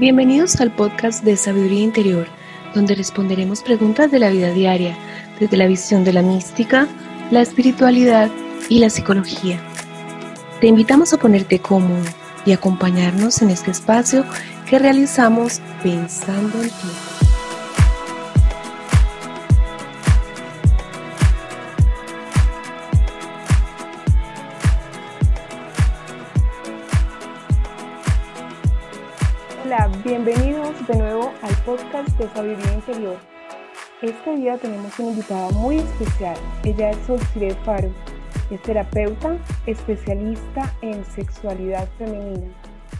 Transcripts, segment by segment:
Bienvenidos al podcast de Sabiduría Interior, donde responderemos preguntas de la vida diaria desde la visión de la mística, la espiritualidad y la psicología. Te invitamos a ponerte cómodo y acompañarnos en este espacio que realizamos pensando en ti. Podcast de Sabiduría Interior. Este día tenemos una invitada muy especial. Ella es Solcire Faro. Es terapeuta, especialista en sexualidad femenina.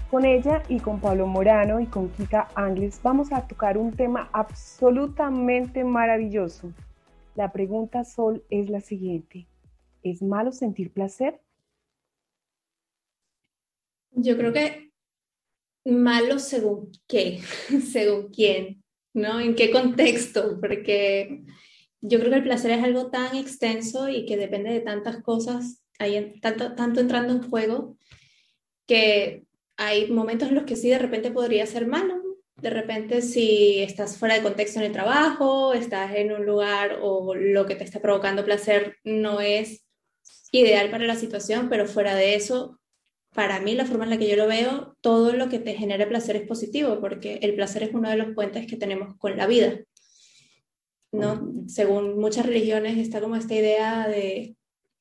Con ella y con Pablo Morano y con Kika Angles vamos a tocar un tema absolutamente maravilloso. La pregunta, Sol, es la siguiente. ¿Es malo sentir placer? Yo creo que malo según qué, según quién, ¿no? ¿En qué contexto? Porque yo creo que el placer es algo tan extenso y que depende de tantas cosas, hay tanto, tanto entrando en juego, que hay momentos en los que sí de repente podría ser malo. De repente si estás fuera de contexto en el trabajo, estás en un lugar o lo que te está provocando placer no es ideal para la situación, pero fuera de eso para mí, la forma en la que yo lo veo, todo lo que te genere placer es positivo, porque el placer es uno de los puentes que tenemos con la vida. ¿no? Según muchas religiones está como esta idea de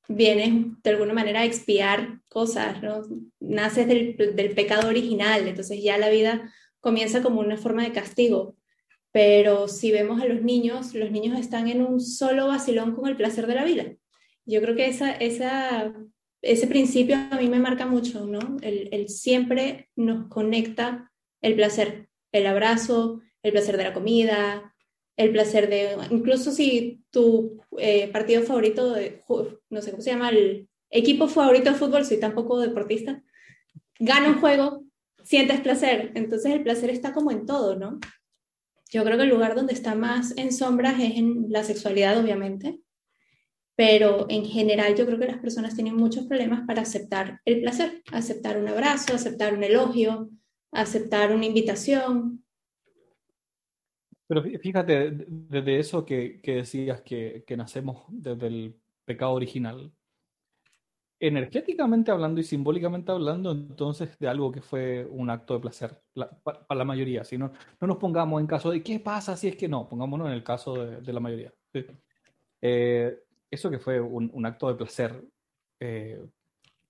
vienes de alguna manera a expiar cosas, ¿no? Naces del, del pecado original, entonces ya la vida comienza como una forma de castigo. Pero si vemos a los niños, los niños están en un solo vacilón con el placer de la vida. Yo creo que esa, esa ese principio a mí me marca mucho, ¿no? El, siempre nos conecta el placer, el abrazo, el placer de la comida, el placer de, incluso si tu eh, partido favorito, no sé cómo se llama, el equipo favorito de fútbol, soy tampoco deportista, gana un juego, sientes placer, entonces el placer está como en todo, ¿no? Yo creo que el lugar donde está más en sombras es en la sexualidad, obviamente, pero en general yo creo que las personas tienen muchos problemas para aceptar el placer, aceptar un abrazo, aceptar un elogio, aceptar una invitación. Pero fíjate, desde eso que, que decías que, que, nacemos desde el pecado original, energéticamente hablando y simbólicamente hablando, entonces de algo que fue un acto de placer para la mayoría. Si no, no nos pongamos en caso de qué pasa si es que no, pongámonos en el caso de, de la mayoría. Eh, eso que fue un, acto de placer, eh,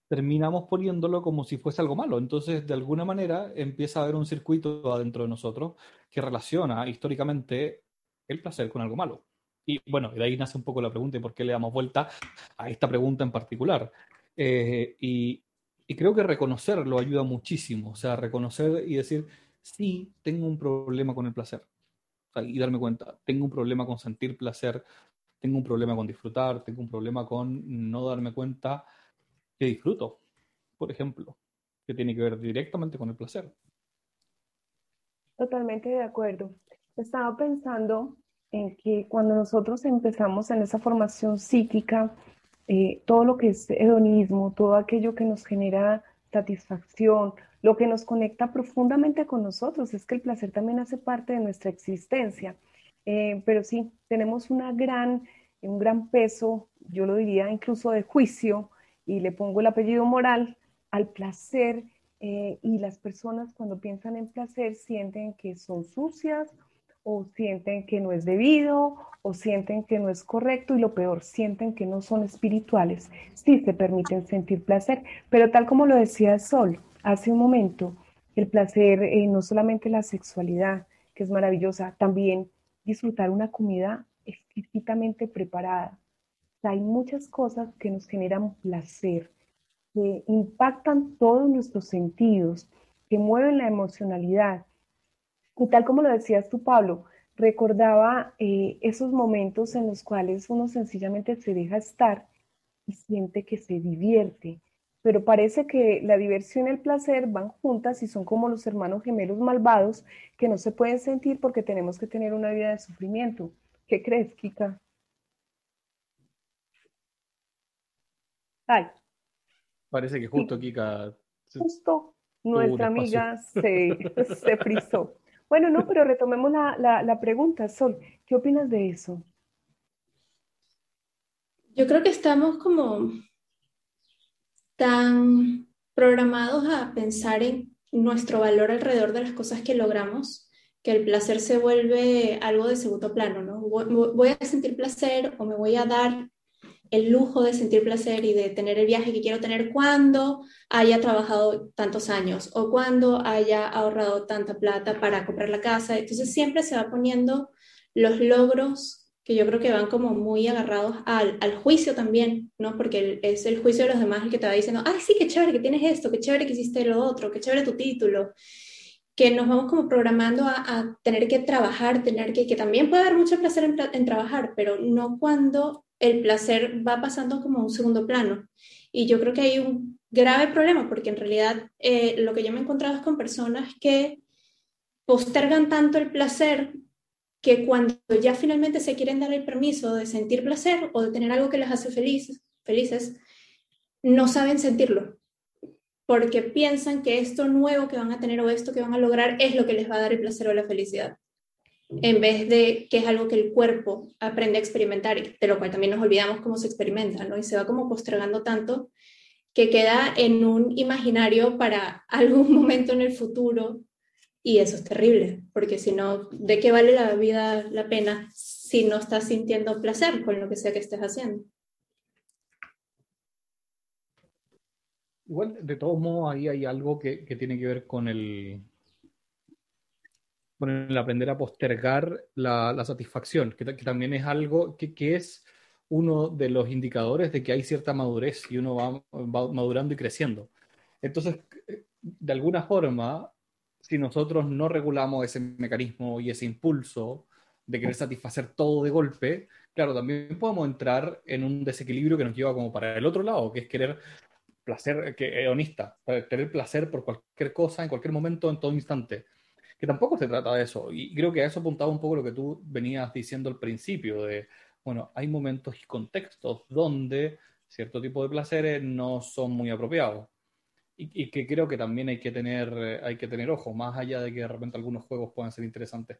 terminamos poniéndolo como si fuese algo malo. Entonces, de alguna manera, empieza a haber un circuito adentro de nosotros que relaciona históricamente el placer con algo malo. Y bueno, de ahí nace un poco la pregunta y por qué le damos vuelta a esta pregunta en particular. Eh, y, y creo que reconocerlo ayuda muchísimo. O sea, reconocer y decir, sí, tengo un problema con el placer. y darme cuenta, tengo un problema con sentir placer, tengo un problema con disfrutar, tengo un problema con no darme cuenta que disfruto, por ejemplo, que tiene que ver directamente con el placer. Totalmente de acuerdo. Estaba pensando en que cuando nosotros empezamos en esa formación psíquica, eh, todo lo que es hedonismo, todo aquello que nos genera satisfacción, lo que nos conecta profundamente con nosotros, es que el placer también hace parte de nuestra existencia. Eh, pero sí, tenemos una gran, un gran peso, yo lo diría incluso de juicio, y le pongo el apellido moral al placer. Eh, y las personas cuando piensan en placer sienten que son sucias o sienten que no es debido o sienten que no es correcto y lo peor, sienten que no son espirituales. Sí se permiten sentir placer, pero tal como lo decía Sol hace un momento, el placer eh, no solamente la sexualidad, que es maravillosa, también disfrutar una comida exquisitamente preparada. hay muchas cosas que nos generan placer, que impactan todos nuestros sentidos, que mueven la emocionalidad. Y tal como lo decías tú, Pablo, recordaba eh, esos momentos en los cuales uno sencillamente se deja estar y siente que se divierte, pero parece que la diversión y el placer van juntas y son como los hermanos gemelos malvados que no se pueden sentir porque tenemos que tener una vida de sufrimiento. ¿Qué crees, Kika? Parece que justo Kika... Justo nuestra amiga se, se frizó. Bueno, no, pero retomemos la, la pregunta, Sol. ¿Qué opinas de eso? Yo creo que estamos como tan programados a pensar en nuestro valor alrededor de las cosas que logramos, que el placer se vuelve algo de segundo plano, ¿no? Voy a sentir placer o me voy a dar el lujo de sentir placer y de tener el viaje que quiero tener cuando haya trabajado tantos años o cuando haya ahorrado tanta plata para comprar la casa. Entonces siempre se va poniendo los logros que yo creo que van como muy agarrados al, al juicio también, ¿no? Porque es el juicio de los demás el que te va diciendo, ay, sí, qué chévere que tienes esto, qué chévere que hiciste lo otro, qué chévere tu título que nos vamos como programando a, a tener que trabajar, tener que, que también puede dar mucho placer en, en, trabajar, pero no cuando el placer va pasando como a un segundo plano. Y yo creo que hay un grave problema, porque en realidad eh, lo que yo me he encontrado es con personas que postergan tanto el placer que cuando ya finalmente se quieren dar el permiso de sentir placer o de tener algo que les hace felices, felices no saben sentirlo porque piensan que esto nuevo que van a tener o esto que van a lograr es lo que les va a dar el placer o la felicidad, en vez de que es algo que el cuerpo aprende a experimentar, de lo cual también nos olvidamos cómo se experimenta, ¿no? Y se va como postergando tanto que queda en un imaginario para algún momento en el futuro y eso es terrible, porque si no, ¿de qué vale la vida la pena si no estás sintiendo placer con lo que sea que estés haciendo? Igual, de todos modos, ahí hay algo que, tiene que ver con el, con el aprender a postergar la, satisfacción, que, también es algo que, es uno de los indicadores de que hay cierta madurez y uno va, madurando y creciendo. Entonces, de alguna forma, si nosotros no regulamos ese mecanismo y ese impulso de querer satisfacer todo de golpe, claro, también podemos entrar en un desequilibrio que nos lleva como para el otro lado, que es querer placer que, hedonista, tener placer por cualquier cosa, en cualquier momento, en todo instante. Que tampoco se trata de eso. Y creo que a eso apuntaba un poco lo que tú venías diciendo al principio, de, bueno, hay momentos y contextos donde cierto tipo de placeres no son muy apropiados. Y, que creo que también hay que tener, hay que tener ojo, más allá de que de repente algunos juegos puedan ser interesantes.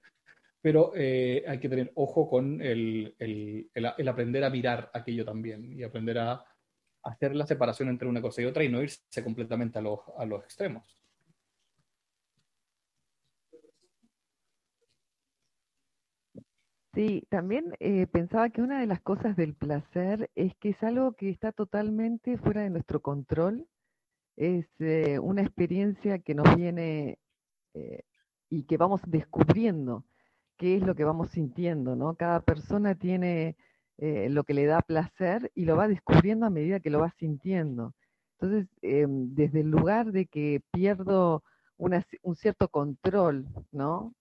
Pero eh, hay que tener ojo con el, el, el aprender a mirar aquello también y aprender a hacer la separación entre una cosa y otra y no irse completamente a los, a los extremos. Sí, también eh, pensaba que una de las cosas del placer es que es algo que está totalmente fuera de nuestro control. Es eh, una experiencia que nos viene eh, y que vamos descubriendo qué es lo que vamos sintiendo, ¿no? Cada persona tiene eh, lo que le da placer y lo va descubriendo a medida que lo va sintiendo. Entonces, desde el lugar de que pierdo un cierto control, ¿no?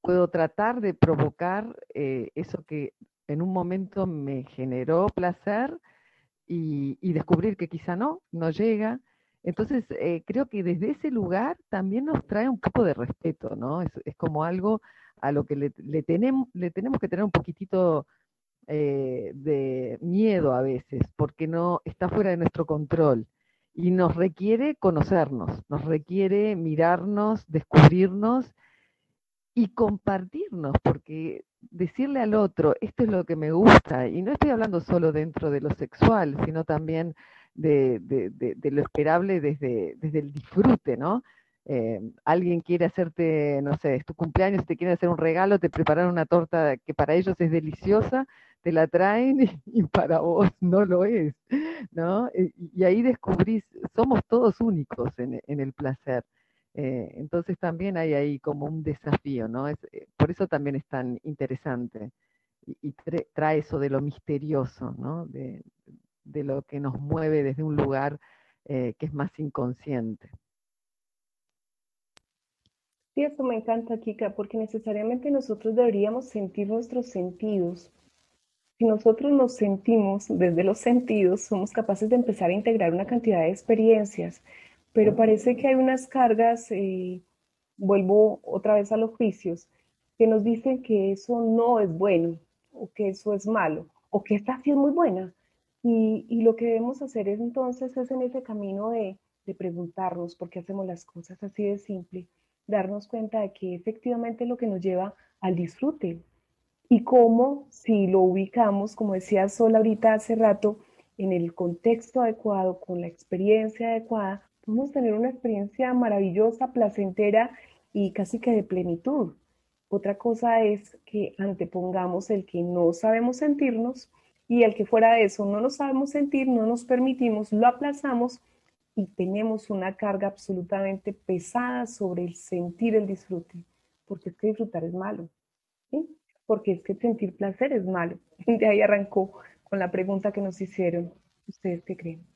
Puedo tratar de provocar eso que en un momento me generó placer y, descubrir que quizá no, no llega. Entonces, creo que desde ese lugar también nos trae un poco de respeto, ¿no? Es, como algo a lo que le, tenemos, le tenemos que tener un poquitito eh, de miedo a veces, porque no está fuera de nuestro control y nos requiere conocernos, nos requiere mirarnos, descubrirnos y compartirnos, porque decirle al otro, esto es lo que me gusta, y no estoy hablando solo dentro de lo sexual, sino también de, de, lo esperable desde, desde el disfrute, ¿no? Eh, alguien quiere hacerte, no sé, es tu cumpleaños, te quiere hacer un regalo, te preparan una torta que para ellos es deliciosa te la traen y, para vos no lo es, ¿no? Y, ahí descubrís, somos todos únicos en, el placer. Eh, entonces también hay ahí como un desafío, ¿no? Es, eh, por eso también es tan interesante y, trae eso de lo misterioso, ¿no? De, lo que nos mueve desde un lugar que es más inconsciente. Sí, eso me encanta, Kika, porque necesariamente nosotros deberíamos sentir nuestros sentidos si nosotros nos sentimos desde los sentidos, somos capaces de empezar a integrar una cantidad de experiencias, pero parece que hay unas cargas, eh, vuelvo otra vez a los juicios, que nos dicen que eso no es bueno, o que eso es malo, o que esta sí es muy buena. Y, y lo que debemos hacer es entonces es en ese camino de, de preguntarnos por qué hacemos las cosas así de simple, darnos cuenta de que efectivamente lo que nos lleva al disfrute y cómo si lo ubicamos, como decía Sol ahorita hace rato, en el contexto adecuado, con la experiencia adecuada, podemos tener una experiencia maravillosa, placentera y casi que de plenitud. Otra cosa es que antepongamos el que no sabemos sentirnos y el que fuera de eso no nos sabemos sentir, no nos permitimos, lo aplazamos y tenemos una carga absolutamente pesada sobre el sentir el disfrute, porque es que disfrutar es malo, porque es que sentir placer es malo. De ahí arrancó con la pregunta que nos hicieron. ¿Ustedes qué creen?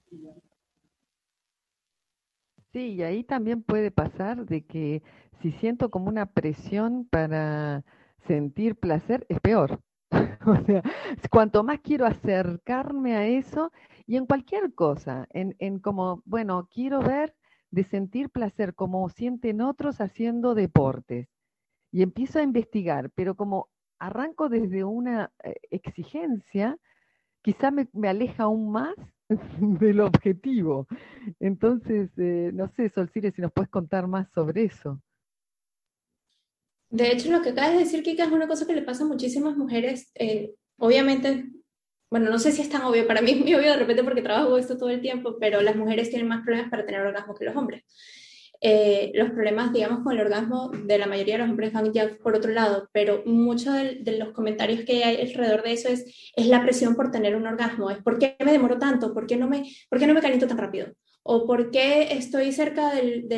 Sí, y ahí también puede pasar de que si siento como una presión para sentir placer, es peor. o sea, cuanto más quiero acercarme a eso, y en cualquier cosa, en, en como, bueno, quiero ver de sentir placer como sienten otros haciendo deportes. Y empiezo a investigar, pero como arranco desde una eh, exigencia, quizá me, me aleja aún más del objetivo. Entonces, eh, no sé, Solcire, si nos puedes contar más sobre eso. De hecho, lo que acabas de decir, Kika, es una cosa que le pasa a muchísimas mujeres. Eh, obviamente, bueno, no sé si es tan obvio, para mí es muy obvio de repente porque trabajo esto todo el tiempo, pero las mujeres tienen más problemas para tener orgasmo que los hombres. Eh, los problemas, digamos, con el orgasmo de la mayoría de los hombres van ya por otro lado, pero muchos de, los comentarios que hay alrededor de eso es, la presión por tener un orgasmo, es ¿por qué me demoro tanto? ¿Por qué no me, por qué no me caliento tan rápido? ¿O por qué estoy cerca del,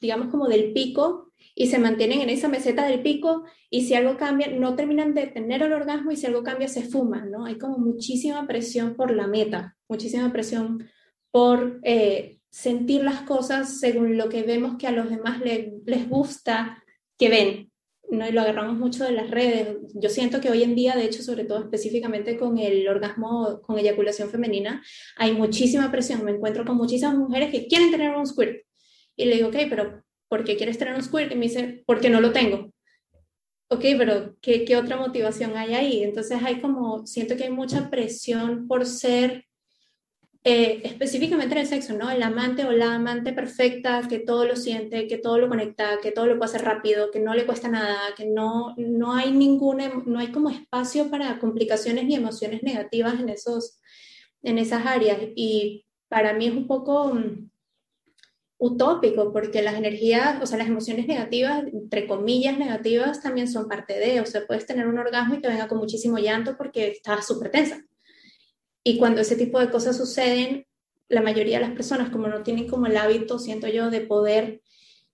digamos, como del pico y se mantienen en esa meseta del pico y si algo cambia, no terminan de tener el orgasmo y si algo cambia, se fuman, ¿no? Hay como muchísima presión por la meta, muchísima presión por... Eh, sentir las cosas según lo que vemos que a los demás les gusta que ven. ¿no? Y lo agarramos mucho de las redes. Yo siento que hoy en día, de hecho, sobre todo específicamente con el orgasmo con eyaculación femenina, hay muchísima presión. Me encuentro con muchísimas mujeres que quieren tener un squirt. Y le digo, ok, pero ¿por qué quieres tener un squirt? Y me dice, porque no lo tengo. Ok, pero ¿qué, qué otra motivación hay ahí? Entonces hay como, siento que hay mucha presión por ser eh, específicamente en el sexo, ¿no? El amante o la amante perfecta que todo lo siente, que todo lo conecta, que todo lo puede hacer rápido, que no le cuesta nada, que no, no hay ninguna, no hay como espacio para complicaciones ni emociones negativas en, esos, en esas áreas. Y para mí es un poco mm, utópico porque las energías, o sea, las emociones negativas, entre comillas negativas, también son parte de, o sea, puedes tener un orgasmo y que venga con muchísimo llanto porque estás súper tensa y cuando ese tipo de cosas suceden, la mayoría de las personas, como no tienen como el hábito, siento yo, de poder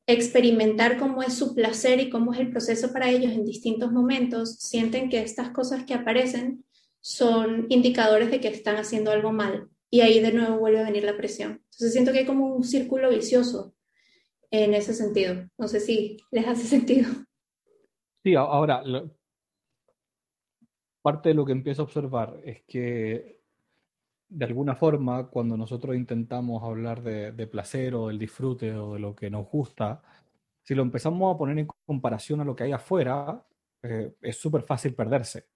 experimentar cómo es su placer y cómo es el proceso para ellos en distintos momentos, sienten que estas cosas que aparecen son indicadores de que están haciendo algo mal. Y ahí de nuevo vuelve a venir la presión. Entonces siento que hay como un círculo vicioso en ese sentido. No sé si les hace sentido. Sí, ahora, parte de lo que empiezo a observar es que de alguna forma, cuando nosotros intentamos hablar de, placer o del disfrute o de lo que nos gusta, si lo empezamos a poner en comparación a lo que hay afuera, eh, es súper fácil perderse.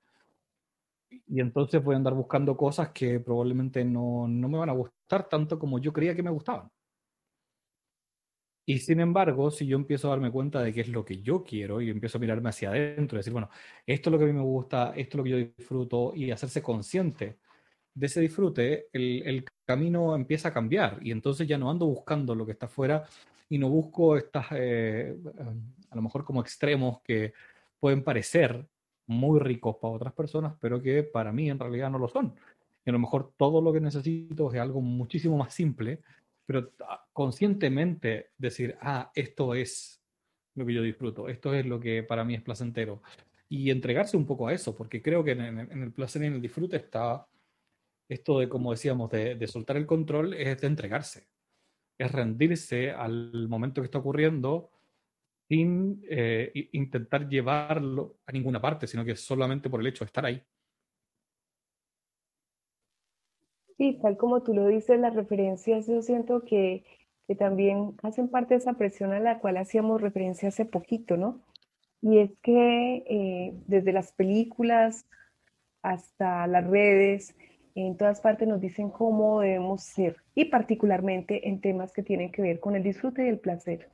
Y entonces voy a andar buscando cosas que probablemente no, no, me van a gustar tanto como yo creía que me gustaban. Y sin embargo, si yo empiezo a darme cuenta de qué es lo que yo quiero y empiezo a mirarme hacia adentro decir, bueno, esto es lo que a mí me gusta, esto es lo que yo disfruto y hacerse consciente de ese disfrute, el, camino empieza a cambiar y entonces ya no ando buscando lo que está afuera y no busco estas, eh, a lo mejor como extremos que pueden parecer muy ricos para otras personas, pero que para mí en realidad no lo son. Y a lo mejor todo lo que necesito es algo muchísimo más simple, pero conscientemente decir, ah, esto es lo que yo disfruto, esto es lo que para mí es placentero. Y entregarse un poco a eso, porque creo que en, en el placer y en el disfrute está esto de, como decíamos, de, soltar el control es de entregarse, es rendirse al momento que está ocurriendo sin eh, intentar llevarlo a ninguna parte, sino que solamente por el hecho de estar ahí. Sí, tal como tú lo dices, las referencias yo siento que, que también hacen parte de esa presión a la cual hacíamos referencia hace poquito, ¿no? Y es que eh, desde las películas hasta las redes, en todas partes nos dicen cómo debemos ser y particularmente en temas que tienen que ver con el disfrute y el placer.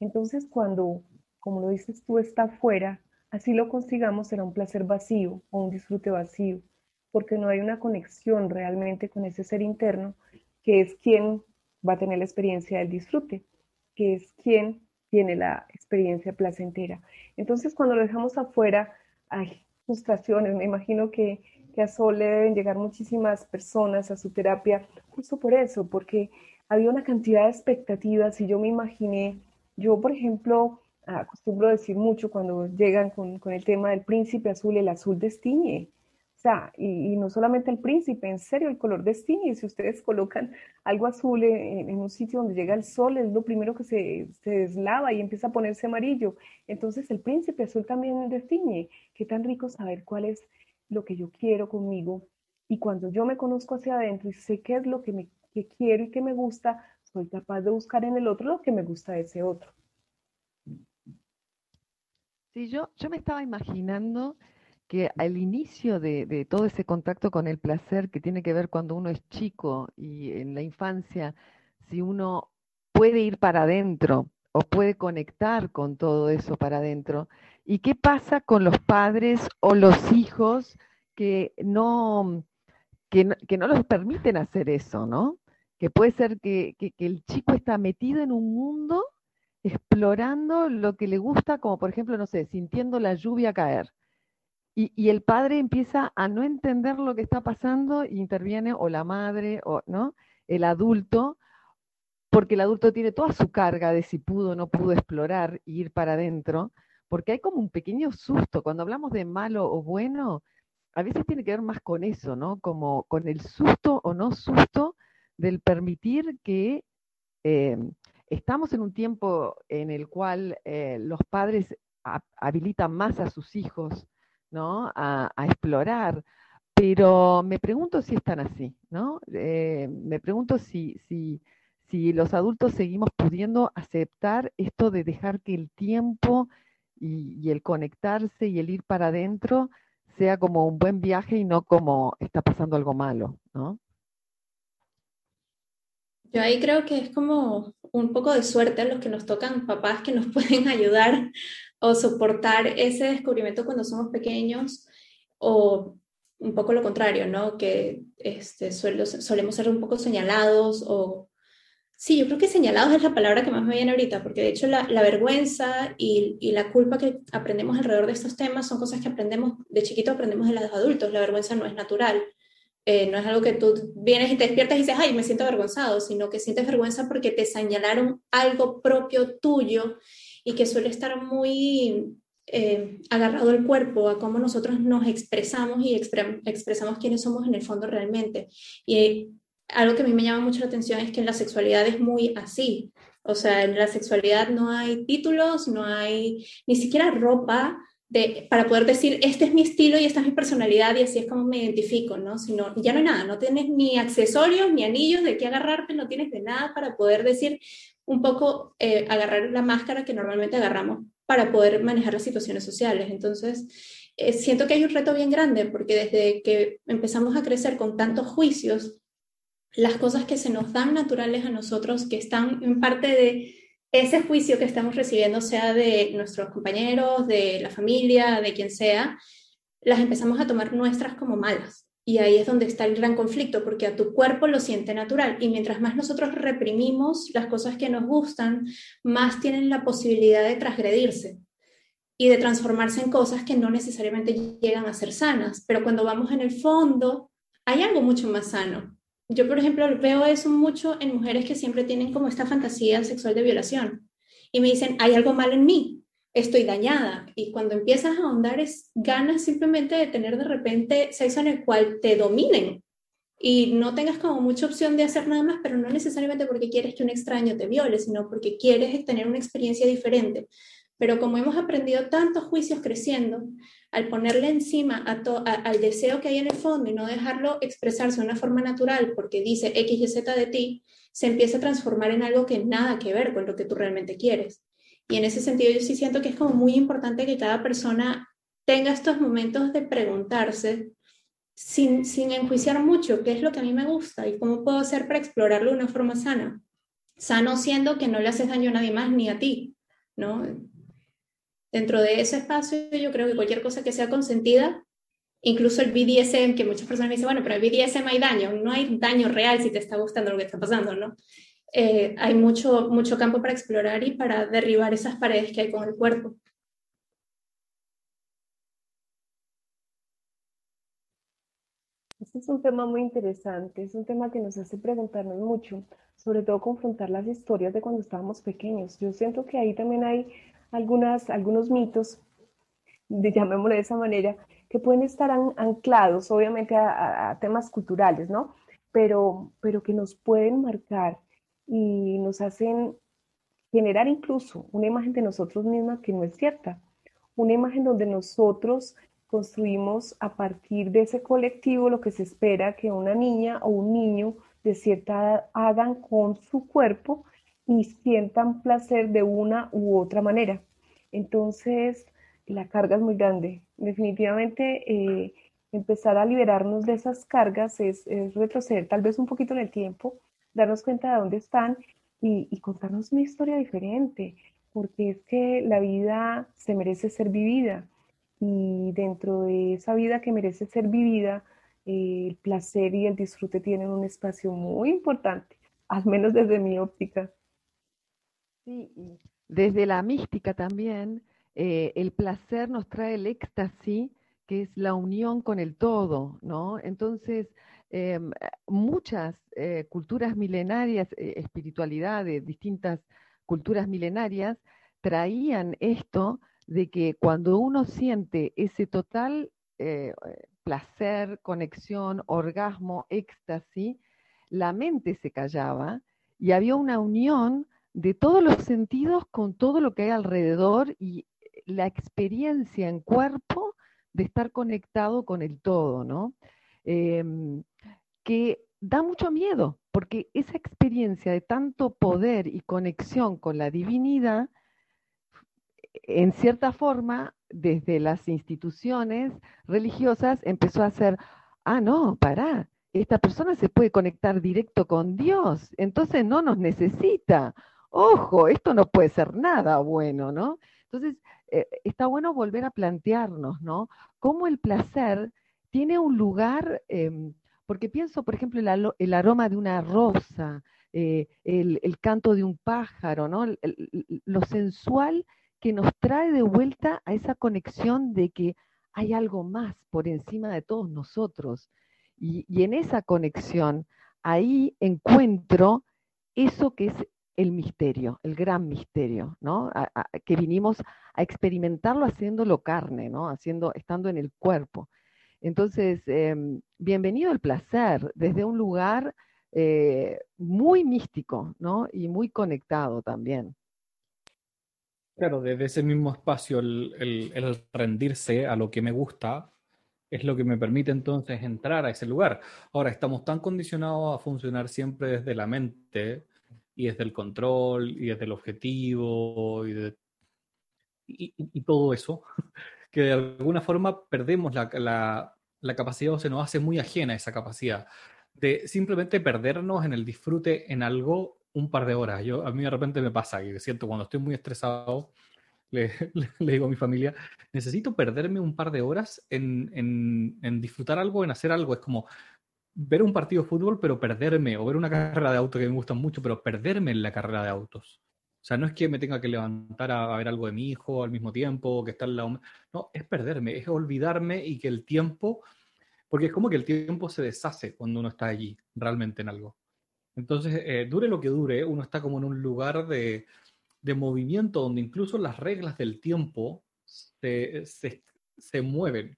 Entonces, cuando, como lo dices tú, está fuera, así lo consigamos, será un placer vacío o un disfrute vacío, porque no hay una conexión realmente con ese ser interno que es quien va a tener la experiencia del disfrute, que es quien tiene la experiencia placentera. Entonces, cuando lo dejamos afuera, hay frustraciones. Me imagino que, que a Sol le deben llegar muchísimas personas a su terapia justo por eso, porque había una cantidad de expectativas y yo me imaginé, yo por ejemplo, acostumbro decir mucho cuando llegan con, con el tema del príncipe azul, el azul destiñe sea, y, no solamente el príncipe, en serio, el color destiny, si ustedes colocan algo azul en, un sitio donde llega el sol, es lo primero que se, se, deslava y empieza a ponerse amarillo. Entonces el príncipe azul también destiny. Qué tan rico saber cuál es lo que yo quiero conmigo. Y cuando yo me conozco hacia adentro y sé qué es lo que, me, que quiero y que me gusta, soy capaz de buscar en el otro lo que me gusta de ese otro. Sí, yo, yo me estaba imaginando que al inicio de, todo ese contacto con el placer que tiene que ver cuando uno es chico y en la infancia, si uno puede ir para adentro o puede conectar con todo eso para adentro, y qué pasa con los padres o los hijos que no, que no, los permiten hacer eso, ¿no? Que puede ser que, que el chico está metido en un mundo explorando lo que le gusta, como por ejemplo, no sé, sintiendo la lluvia caer y, el padre empieza a no entender lo que está pasando e interviene o la madre o no el adulto porque el adulto tiene toda su carga de si pudo o no pudo explorar e ir para adentro porque hay como un pequeño susto cuando hablamos de malo o bueno a veces tiene que ver más con eso no como con el susto o no susto del permitir que eh, estamos en un tiempo en el cual eh, los padres habilitan más a sus hijos ¿no? A, explorar. Pero me pregunto si están así, ¿no? Eh, me pregunto si, si, si los adultos seguimos pudiendo aceptar esto de dejar que el tiempo y, el conectarse y el ir para adentro sea como un buen viaje y no como está pasando algo malo, ¿no? Yo ahí creo que es como un poco de suerte a los que nos tocan papás que nos pueden ayudar o soportar ese descubrimiento cuando somos pequeños o un poco lo contrario, ¿no? Que este, solemos ser un poco señalados o... Sí, yo creo que señalados es la palabra que más me viene ahorita, porque de hecho la, vergüenza y, y, la culpa que aprendemos alrededor de estos temas son cosas que aprendemos, de chiquito aprendemos de los adultos, la vergüenza no es natural, eh, no es algo que tú vienes y te despiertas y dices, ay, me siento avergonzado, sino que sientes vergüenza porque te señalaron algo propio tuyo y que suele estar muy eh, agarrado al cuerpo, a cómo nosotros nos expresamos y expresamos quiénes somos en el fondo realmente. Y algo que a mí me llama mucho la atención es que en la sexualidad es muy así. O sea, en la sexualidad no hay títulos, no hay ni siquiera ropa de, para poder decir, este es mi estilo y esta es mi personalidad y así es como me identifico, ¿no? Sino, ya no hay nada, no tienes ni accesorios, ni anillos de qué agarrarte, no tienes de nada para poder decir, un poco eh, agarrar la máscara que normalmente agarramos para poder manejar las situaciones sociales. Entonces, eh, siento que hay un reto bien grande porque desde que empezamos a crecer con tantos juicios, las cosas que se nos dan naturales a nosotros, que están en parte de ese juicio que estamos recibiendo, sea de nuestros compañeros, de la familia, de quien sea, las empezamos a tomar nuestras como malas. Y ahí es donde está el gran conflicto, porque a tu cuerpo lo siente natural. Y mientras más nosotros reprimimos las cosas que nos gustan, más tienen la posibilidad de transgredirse y de transformarse en cosas que no necesariamente llegan a ser sanas. Pero cuando vamos en el fondo, hay algo mucho más sano. Yo, por ejemplo, veo eso mucho en mujeres que siempre tienen como esta fantasía sexual de violación. Y me dicen, hay algo mal en mí, estoy dañada. Y cuando empiezas a ahondar es ganas simplemente de tener de repente sexo en el cual te dominen y no tengas como mucha opción de hacer nada más, pero no necesariamente porque quieres que un extraño te viole, sino porque quieres tener una experiencia diferente. Pero como hemos aprendido tantos juicios creciendo, al ponerle encima al deseo que hay en el fondo y no dejarlo expresarse de una forma natural porque dice X y Z de ti, se empieza a transformar en algo que nada que ver con lo que tú realmente quieres. Y en ese sentido yo sí siento que es como muy importante que cada persona tenga estos momentos de preguntarse sin, sin enjuiciar mucho qué es lo que a mí me gusta y cómo puedo hacer para explorarlo de una forma sana. Sano siendo que no le haces daño a nadie más ni a ti, ¿no? Dentro de ese espacio yo creo que cualquier cosa que sea consentida, incluso el BDSM, que muchas personas me dicen, bueno, pero el BDSM hay daño, no hay daño real si te está gustando lo que está pasando, ¿no? Eh, hay mucho, mucho campo para explorar y para derribar esas paredes que hay con el cuerpo. Este es un tema muy interesante, es un tema que nos hace preguntarnos mucho, sobre todo confrontar las historias de cuando estábamos pequeños. Yo siento que ahí también hay algunas, algunos mitos, llamémoslo de esa manera, que pueden estar anclados obviamente a, a, temas culturales, ¿no? Pero, pero que nos pueden marcar y nos hacen generar incluso una imagen de nosotros mismas que no es cierta, una imagen donde nosotros construimos a partir de ese colectivo lo que se espera que una niña o un niño de cierta edad hagan con su cuerpo y sientan placer de una u otra manera. Entonces, la carga es muy grande. Definitivamente, eh, empezar a liberarnos de esas cargas es, es retroceder tal vez un poquito en el tiempo, darnos cuenta de dónde están y, contarnos una historia diferente, porque es que la vida se merece ser vivida y dentro de esa vida que merece ser vivida, eh, el placer y el disfrute tienen un espacio muy importante, al menos desde mi óptica. Sí, y desde la mística también, eh, el placer nos trae el éxtasis, que es la unión con el todo, ¿no? Entonces, Em, muchas eh, culturas milenarias, eh, espiritualidades, distintas culturas milenarias, traían esto de que cuando uno siente ese total placer, conexión, orgasmo, éxtasis, la mente se callaba y había una unión de todos los sentidos con todo lo que hay alrededor y la experiencia en cuerpo de estar conectado con el todo, ¿no? Em, que da mucho miedo, porque esa experiencia de tanto poder y conexión con la divinidad, en cierta forma, desde las instituciones religiosas, empezó a ser, ah, no, pará, esta persona se puede conectar directo con Dios, entonces no nos necesita. Ojo, esto no puede ser nada bueno, ¿no? Entonces, eh, está bueno volver a plantearnos, ¿no? Cómo el placer tiene un lugar, em, porque pienso, por ejemplo, el, aroma de una rosa, eh, el, canto de un pájaro, ¿no? lo sensual que nos trae de vuelta a esa conexión de que hay algo más por encima de todos nosotros. Y, en esa conexión, ahí encuentro eso que es el misterio, el gran misterio, ¿no? que vinimos a experimentarlo haciéndolo carne, ¿no? Haciendo, estando en el cuerpo. Entonces, em, bienvenido al placer desde un lugar eh, muy místico, ¿no? Y muy conectado también. Claro, desde ese mismo espacio, el, rendirse a lo que me gusta es lo que me permite entonces entrar a ese lugar. Ahora, estamos tan condicionados a funcionar siempre desde la mente y desde el control y desde el objetivo y, todo eso, que de alguna forma perdemos la, la, capacidad o se nos hace muy ajena esa capacidad de simplemente perdernos en el disfrute en algo un par de horas. Yo, a mí de repente me pasa que siento cuando estoy muy estresado, le, le, digo a mi familia, necesito perderme un par de horas en, en, en, disfrutar algo, en hacer algo. Es como ver un partido de fútbol, pero perderme, o ver una carrera de auto que me gusta mucho, pero perderme en la carrera de autos. O sea, no es que me tenga que levantar a, ver algo de mi hijo al mismo tiempo, que está al lado. No, es perderme, es olvidarme y que el tiempo, porque es como que el tiempo se deshace cuando uno está allí, realmente en algo. Entonces, eh, dure lo que dure, uno está como en un lugar de, de movimiento donde incluso las reglas del tiempo se, se, se, mueven.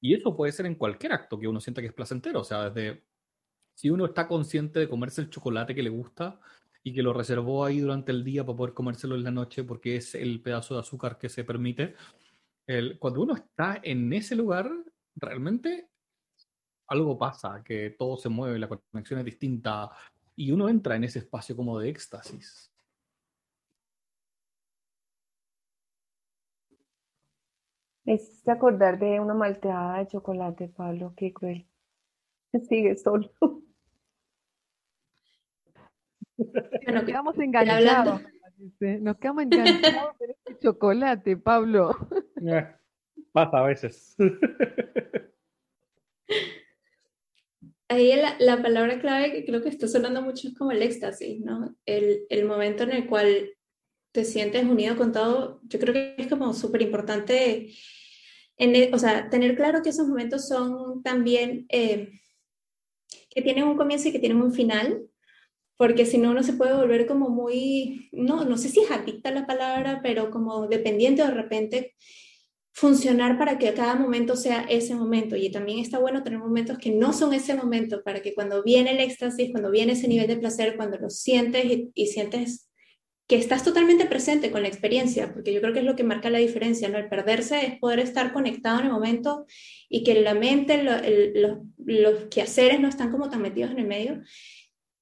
Y eso puede ser en cualquier acto que uno sienta que es placentero. O sea, desde si uno está consciente de comerse el chocolate que le gusta, y que lo reservó ahí durante el día para poder comérselo en la noche porque es el pedazo de azúcar que se permite. El, cuando uno está en ese lugar, realmente algo pasa, que todo se mueve, la conexión es distinta y uno entra en ese espacio como de éxtasis. Me hiciste acordar de una malteada de chocolate, Pablo, qué cruel. Sigue solo. Nos quedamos enganchados, nos quedamos enganchados con este chocolate, Pablo. Eh, pasa a veces. Ahí la, la, palabra clave que creo que está sonando mucho es como el éxtasis, ¿no? El, el momento en el cual te sientes unido con todo, yo creo que es como súper importante, en o sea, tener claro que esos momentos son también, eh, que tienen un comienzo y que tienen un final, porque si no uno se puede volver como muy, no, no sé si es adicta la palabra, pero como dependiente de repente funcionar para que cada momento sea ese momento. Y también está bueno tener momentos que no son ese momento, para que cuando viene el éxtasis, cuando viene ese nivel de placer, cuando lo sientes y, sientes que estás totalmente presente con la experiencia, porque yo creo que es lo que marca la diferencia, ¿no? El perderse es poder estar conectado en el momento y que la mente, los quehaceres no están como tan metidos en el medio.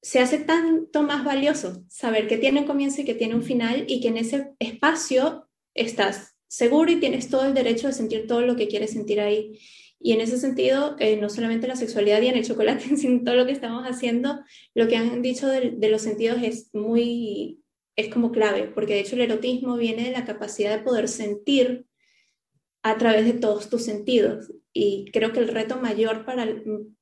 Se hace tanto más valioso saber que tiene un comienzo y que tiene un final y que en ese espacio estás seguro y tienes todo el derecho de sentir todo lo que quieres sentir ahí. Y en ese sentido, eh, no solamente la sexualidad y en el chocolate, sino todo lo que estamos haciendo, lo que han dicho de, de, los sentidos es muy, es como clave, porque de hecho el erotismo viene de la capacidad de poder sentir a través de todos tus sentidos. Y creo que el reto mayor para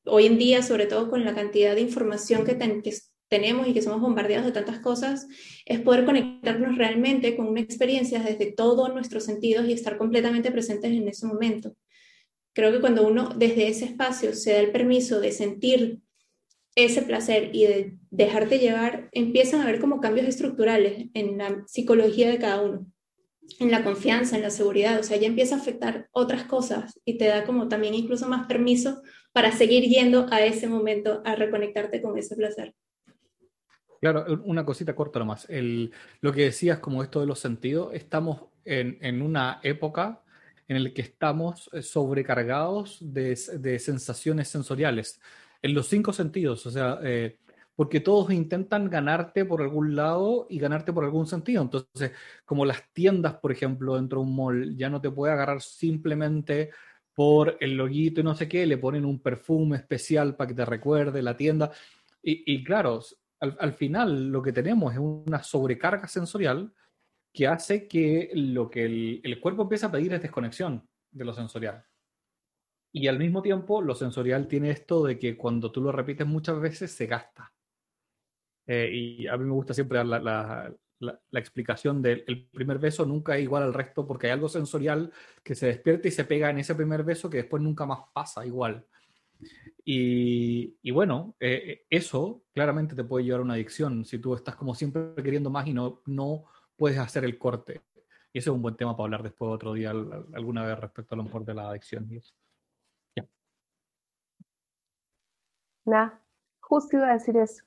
hoy en día, sobre todo con la cantidad de información que, ten, que tenemos y que somos bombardeados de tantas cosas, es poder conectarnos realmente con una experiencia desde todos nuestros sentidos y estar completamente presentes en ese momento. Creo que cuando uno desde ese espacio se da el permiso de sentir ese placer y de dejarte llevar, empiezan a haber como cambios estructurales en la psicología de cada uno, en la confianza, en la seguridad, o sea, ya empieza a afectar otras cosas y te da como también incluso más permiso para seguir yendo a ese momento a reconectarte con ese placer. Claro, una cosita corta nomás. El, lo que decías como esto de los sentidos, estamos en, en una época en la que estamos eh, sobrecargados de, de, sensaciones sensoriales, en los cinco sentidos, o sea, eh, porque todos intentan ganarte por algún lado y ganarte por algún sentido. Entonces, como las tiendas, por ejemplo, dentro de un mall, ya no te puede agarrar simplemente por el loguito y no sé qué, le ponen un perfume especial para que te recuerde la tienda. Y, y claro, al, final lo que tenemos es una sobrecarga sensorial que hace que lo que el, cuerpo empieza a pedir es desconexión de lo sensorial. Y al mismo tiempo, lo sensorial tiene esto de que cuando tú lo repites muchas veces se gasta. Eh, y a mí me gusta siempre dar la, la, explicación del primer beso nunca es igual al resto porque hay algo sensorial que se despierta y se pega en ese primer beso que después nunca más pasa igual. Y, bueno, eh, eso claramente te puede llevar a una adicción si tú estás como siempre queriendo más y no, no puedes hacer el corte. Y ese es un buen tema para hablar después otro día alguna vez respecto a lo mejor de la adicción. Y Nada, justo iba a decir eso,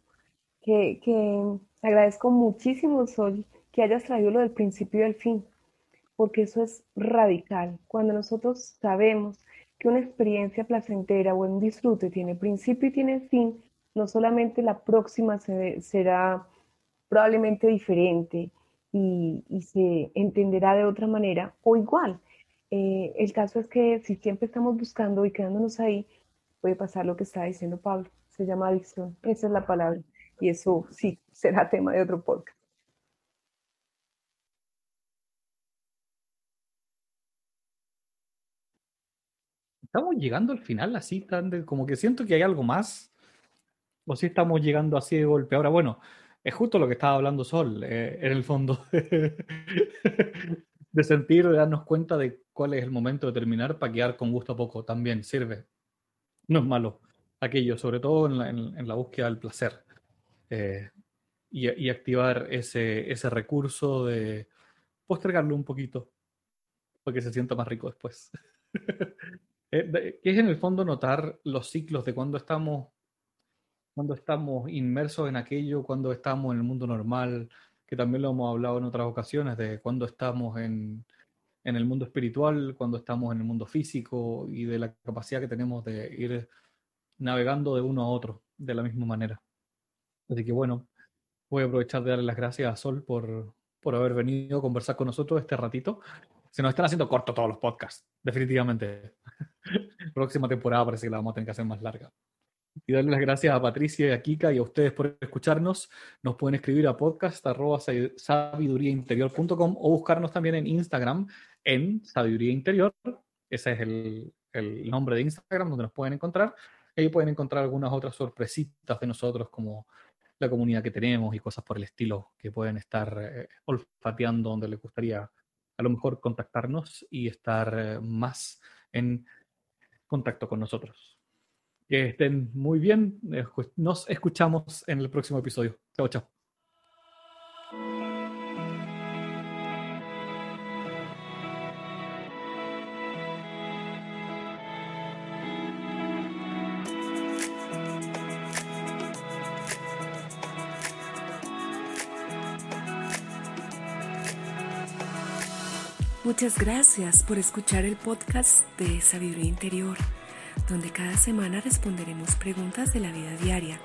que, que agradezco muchísimo, Sol, que hayas traído lo del principio y el fin, porque eso es radical. Cuando nosotros sabemos que una experiencia placentera o un disfrute tiene principio y tiene fin, no solamente la próxima será probablemente diferente y, se entenderá de otra manera o igual. Eh, el caso es que si siempre estamos buscando y quedándonos ahí, puede pasar lo que está diciendo Pablo. Se llama adicción. Esa es la palabra. Y eso sí, será tema de otro podcast. estamos llegando al final así, tan como que siento que hay algo más, o si estamos llegando así de golpe. Ahora, bueno, es justo lo que estaba hablando Sol, eh, en el fondo, de sentir, de darnos cuenta de cuál es el momento de terminar para quedar con gusto a poco, también sirve. No es malo aquello, sobre todo en la, búsqueda del placer. Eh, y, activar ese, ese recurso de postergarlo un poquito, para que se sienta más rico después. Eh, que es en el fondo notar los ciclos de cuando estamos, cuando estamos inmersos en aquello, cuando estamos en el mundo normal, que también lo hemos hablado en otras ocasiones, de cuando estamos en, en el mundo espiritual, cuando estamos en el mundo físico y de la capacidad que tenemos de ir navegando de uno a otro de la misma manera. Así que bueno, voy a aprovechar de darle las gracias a Sol por, por haber venido a conversar con nosotros este ratito. Se nos están haciendo cortos todos los podcasts, definitivamente. Próxima temporada parece que la vamos a tener que hacer más larga. Y darle las gracias a Patricia y a Kika y a ustedes por escucharnos. Nos pueden escribir a podcast.sabiduriainterior.com o buscarnos también en Instagram en Sabiduría Interior. Ese es el, el nombre de Instagram donde nos pueden encontrar. Ahí pueden encontrar algunas otras sorpresitas de nosotros como la comunidad que tenemos y cosas por el estilo que pueden estar eh, olfateando donde les gustaría a lo mejor contactarnos y estar eh, más en contacto con nosotros. Que estén muy bien. Nos escuchamos en el próximo episodio. Chao, chao. Muchas gracias por escuchar el podcast de Sabiduría Interior, donde cada semana responderemos preguntas de la vida diaria,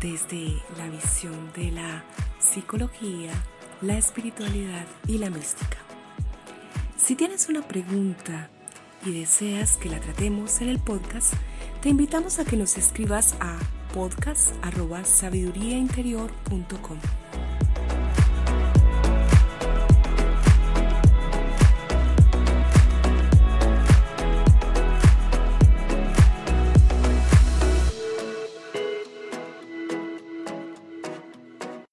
desde la visión de la psicología, la espiritualidad y la mística. Si tienes una pregunta y deseas que la tratemos en el podcast, te invitamos a que nos escribas a podcast.sabiduríainterior.com.